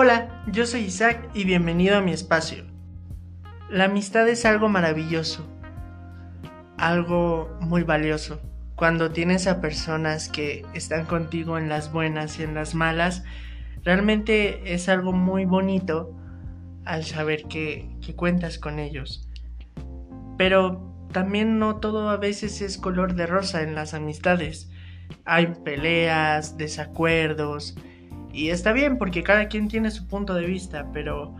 Hola, yo soy Isaac y bienvenido a mi espacio. La amistad es algo maravilloso, algo muy valioso. Cuando tienes a personas que están contigo en las buenas y en las malas, realmente es algo muy bonito al saber que, que cuentas con ellos. Pero también no todo a veces es color de rosa en las amistades. Hay peleas, desacuerdos, y está bien porque cada quien tiene su punto de vista, pero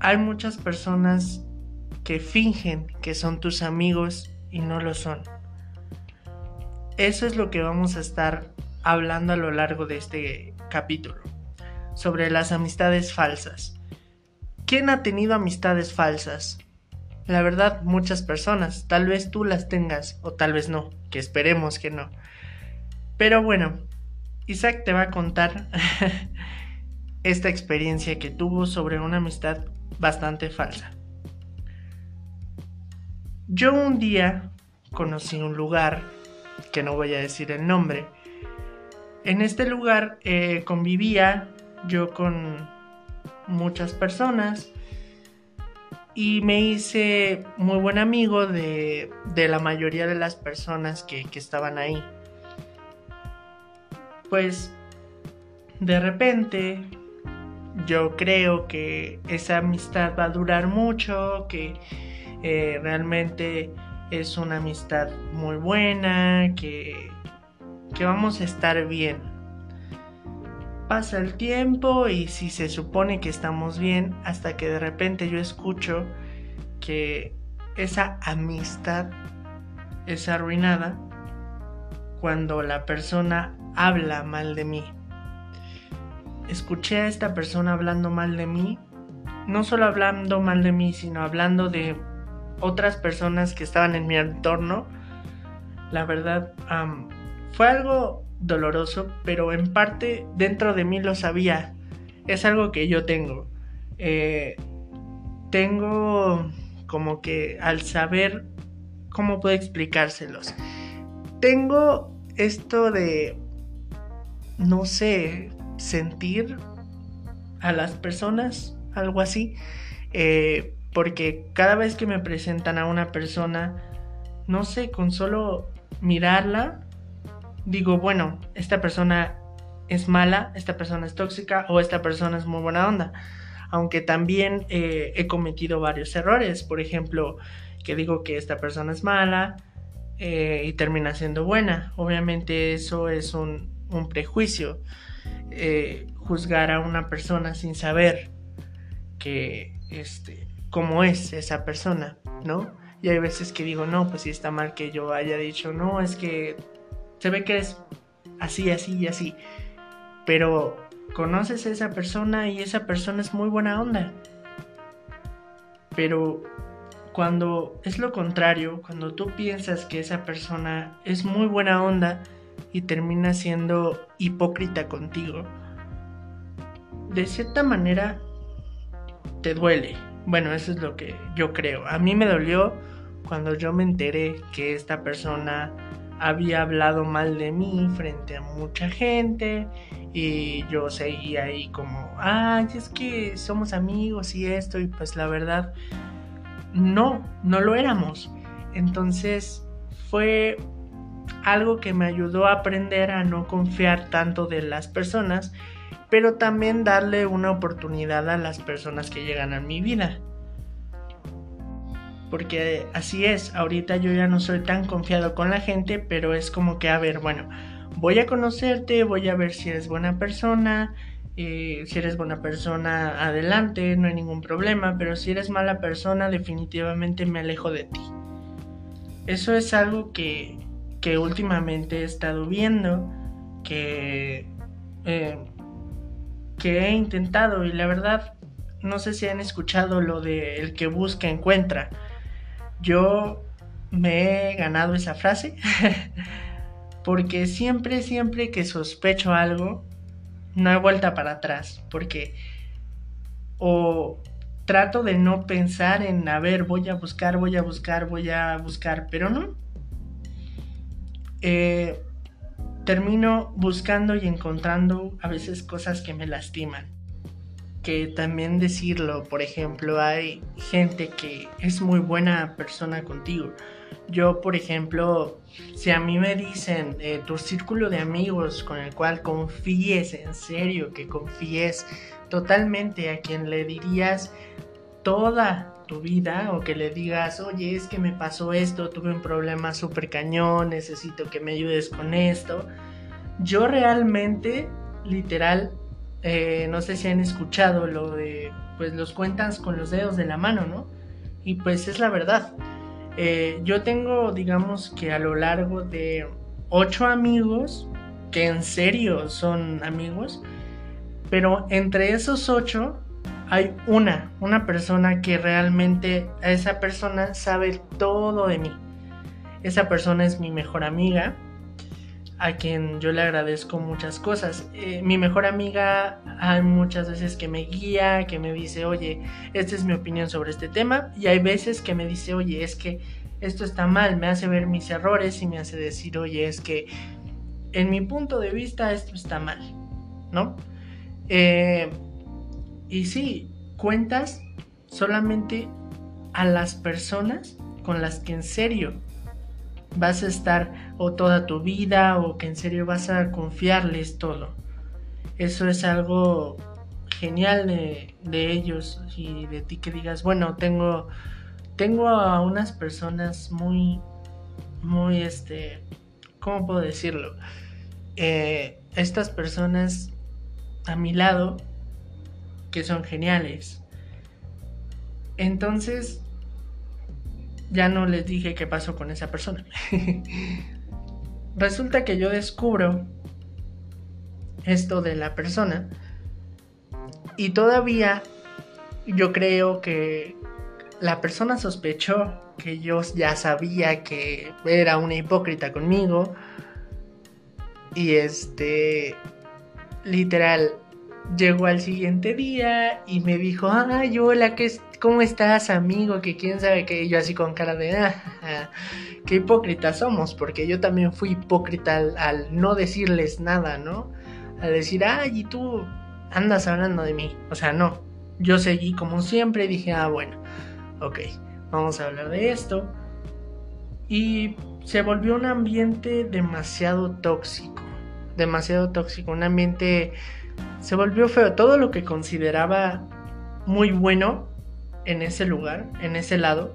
hay muchas personas que fingen que son tus amigos y no lo son. Eso es lo que vamos a estar hablando a lo largo de este capítulo, sobre las amistades falsas. ¿Quién ha tenido amistades falsas? La verdad, muchas personas. Tal vez tú las tengas o tal vez no, que esperemos que no. Pero bueno, Isaac te va a contar esta experiencia que tuvo sobre una amistad bastante falsa. Yo un día conocí un lugar, que no voy a decir el nombre. En este lugar eh, convivía yo con muchas personas y me hice muy buen amigo de, la mayoría de las personas que, que estaban ahí pues de repente yo creo que esa amistad va a durar mucho, que eh, realmente es una amistad muy buena, que, que vamos a estar bien. Pasa el tiempo y si se supone que estamos bien, hasta que de repente yo escucho que esa amistad es arruinada cuando la persona habla mal de mí. Escuché a esta persona hablando mal de mí, no solo hablando mal de mí, sino hablando de otras personas que estaban en mi entorno. La verdad, fue algo doloroso, pero en parte dentro de mí lo sabía. Es algo que yo tengo. Eh, tengo como que al saber cómo puedo explicárselos. Tengo esto de no sé, sentir a las personas, algo así. Eh, porque cada vez que me presentan a una persona, no sé, con solo mirarla, digo, bueno, esta persona es mala, esta persona es tóxica o esta persona es muy buena onda. Aunque también eh, he cometido varios errores, por ejemplo, que digo que esta persona es mala eh, y termina siendo buena. Obviamente eso es un, un prejuicio, eh, juzgar a una persona sin saber que, este, cómo es esa persona, ¿no? Y hay veces que digo, no, pues si está mal que yo haya dicho, no, es que se ve que es así, así y así. Pero conoces a esa persona y esa persona es muy buena onda. Pero cuando es lo contrario, cuando tú piensas que esa persona es muy buena onda, y termina siendo hipócrita contigo, de cierta manera te duele. Bueno, eso es lo que yo creo. A mí me dolió cuando yo me enteré que esta persona había hablado mal de mí frente a mucha gente y yo seguía ahí como, ay, es que somos amigos y esto y pues la verdad, no, no lo éramos. Entonces fue algo que me ayudó a aprender a no confiar tanto de las personas, pero también darle una oportunidad a las personas que llegan a mi vida. Porque así es, ahorita yo ya no soy tan confiado con la gente, pero es como que, a ver, bueno, voy a conocerte, voy a ver si eres buena persona, eh, si eres buena persona, adelante, no hay ningún problema, pero si eres mala persona, definitivamente me alejo de ti. Eso es algo que, que últimamente he estado viendo, que, eh, que he intentado y la verdad no sé si han escuchado lo de el que busca encuentra. Yo me he ganado esa frase porque siempre, siempre que sospecho algo, no hay vuelta para atrás, porque o trato de no pensar en, a ver, voy a buscar, voy a buscar, voy a buscar, pero no, eh, termino buscando y encontrando a veces cosas que me lastiman. que también decirlo. Por ejemplo, hay gente que es muy buena persona contigo. Yo, por ejemplo, si a mí me dicen eh, tu círculo de amigos con el cual confíes en serio, que confíes totalmente a quien le dirías toda tu vida o que le digas, oye, es que me pasó esto, tuve un problema súper cañón, necesito que me ayudes con esto. Yo realmente, literal, eh, no sé si han escuchado lo de, pues los cuentas con los dedos de la mano, ¿no? Y pues es la verdad. Eh, yo tengo, digamos que a lo largo de ocho amigos, que en serio son amigos, pero entre esos ocho hay una, una persona que realmente, esa persona sabe todo de mí. Esa persona es mi mejor amiga, a quien yo le agradezco muchas cosas. Eh, mi mejor amiga hay muchas veces que me guía, que me dice, oye, esta es mi opinión sobre este tema, y hay veces que me dice, oye, es que esto está mal, me hace ver mis errores y me hace decir, oye, es que en mi punto de vista esto está mal, ¿no? Eh, y sí, cuentas solamente a las personas con las que en serio vas a estar o toda tu vida o que en serio vas a confiarles todo. Eso es algo genial de, ellos y de ti que digas, bueno, tengo, tengo a unas personas muy, muy, este, ¿cómo puedo decirlo? Eh, estas personas a mi lado que son geniales. Entonces, ya no les dije qué pasó con esa persona. Resulta que yo descubro esto de la persona y todavía yo creo que la persona sospechó que yo ya sabía que era una hipócrita conmigo y este literal llegó al siguiente día y me dijo, ay, hola, ¿qué, ¿cómo estás, amigo? Que quién sabe que yo así con cara de, ah, qué hipócritas somos, porque yo también fui hipócrita al, no decirles nada, ¿no? Al decir, ay, y tú andas hablando de mí. O sea, no. Yo seguí como siempre dije, ah, bueno, ok, vamos a hablar de esto. Y se volvió un ambiente demasiado tóxico, demasiado tóxico, un ambiente se volvió feo. Todo lo que consideraba muy bueno en ese lugar, en ese lado,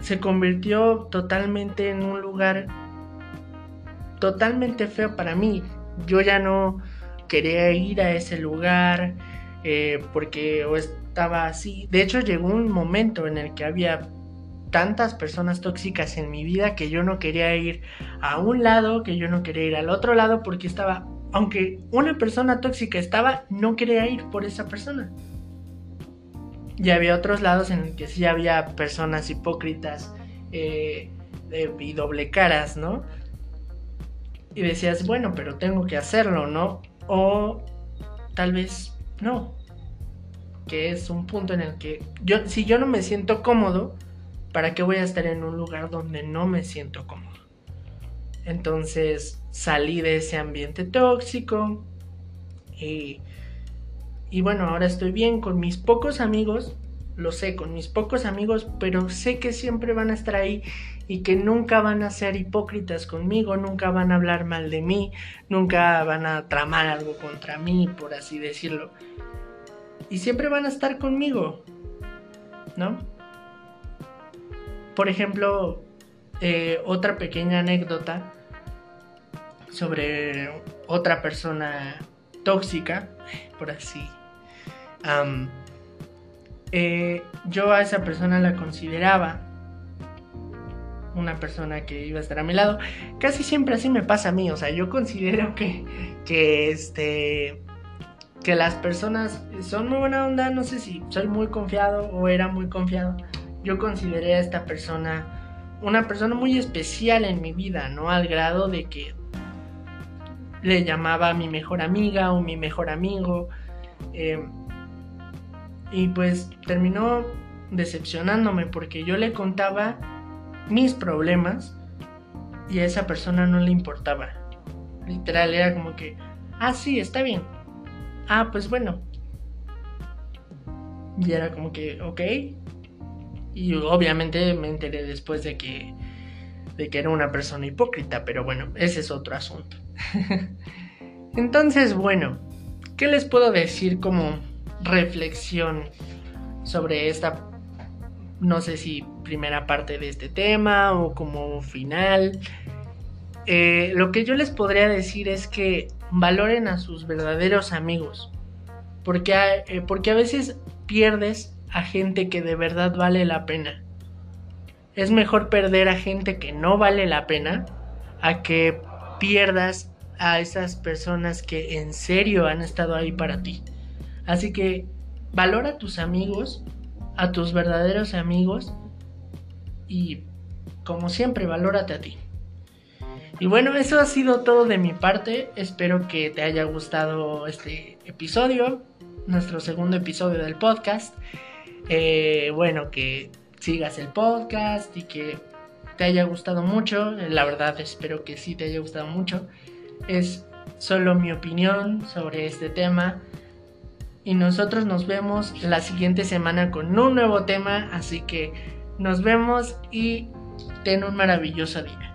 se convirtió totalmente en un lugar totalmente feo para mí. Yo ya no quería ir a ese lugar eh, porque estaba así. De hecho llegó un momento en el que había tantas personas tóxicas en mi vida que yo no quería ir a un lado, que yo no quería ir al otro lado porque estaba aunque una persona tóxica estaba, no quería ir por esa persona. Y había otros lados en los que sí había personas hipócritas eh, y doble caras, ¿no? Y decías, bueno, pero tengo que hacerlo, ¿no? O tal vez no. Que es un punto en el que yo, si yo no me siento cómodo, ¿para qué voy a estar en un lugar donde no me siento cómodo? Entonces salí de ese ambiente tóxico y, y bueno, ahora estoy bien con mis pocos amigos, lo sé, con mis pocos amigos, pero sé que siempre van a estar ahí y que nunca van a ser hipócritas conmigo, nunca van a hablar mal de mí, nunca van a tramar algo contra mí, por así decirlo. Y siempre van a estar conmigo, ¿no? Por ejemplo, eh, otra pequeña anécdota sobre otra persona tóxica, por así. Eh, yo a esa persona la consideraba una persona que iba a estar a mi lado. Casi siempre así me pasa a mí. O sea, yo considero que, que este. Que las personas son muy buena onda. No sé si soy muy confiado o era muy confiado. Yo consideré a esta persona una persona muy especial en mi vida, ¿no? Al grado de que le llamaba a mi mejor amiga o mi mejor amigo. Em, y pues terminó decepcionándome porque yo le contaba mis problemas y a esa persona no le importaba. Literal, era como que, ah, sí, está bien. Ah, pues bueno, Y era como que, ok. Y obviamente me enteré después de que, de que era una persona hipócrita, pero bueno, ese es otro asunto. Entonces, bueno, ¿qué les puedo decir como reflexión sobre esta, no sé si primera parte de este tema o como final? Eh, lo que yo les podría decir es que valoren a sus verdaderos amigos. Porque, eh, porque a veces pierdes a gente que de verdad vale la pena. Es mejor perder a gente que no vale la pena a que pierdas a esas personas que en serio han estado ahí para ti. Así que valora a tus amigos, a tus verdaderos amigos y como siempre valórate a ti. Y bueno, eso ha sido todo de mi parte. Espero que te haya gustado este episodio, nuestro segundo episodio del podcast. Eh, bueno, que sigas el podcast y que te haya gustado mucho. La verdad, espero que sí te haya gustado mucho. Es solo mi opinión sobre este tema. Y nosotros nos vemos la siguiente semana con un nuevo tema. Así que nos vemos y ten un maravilloso día.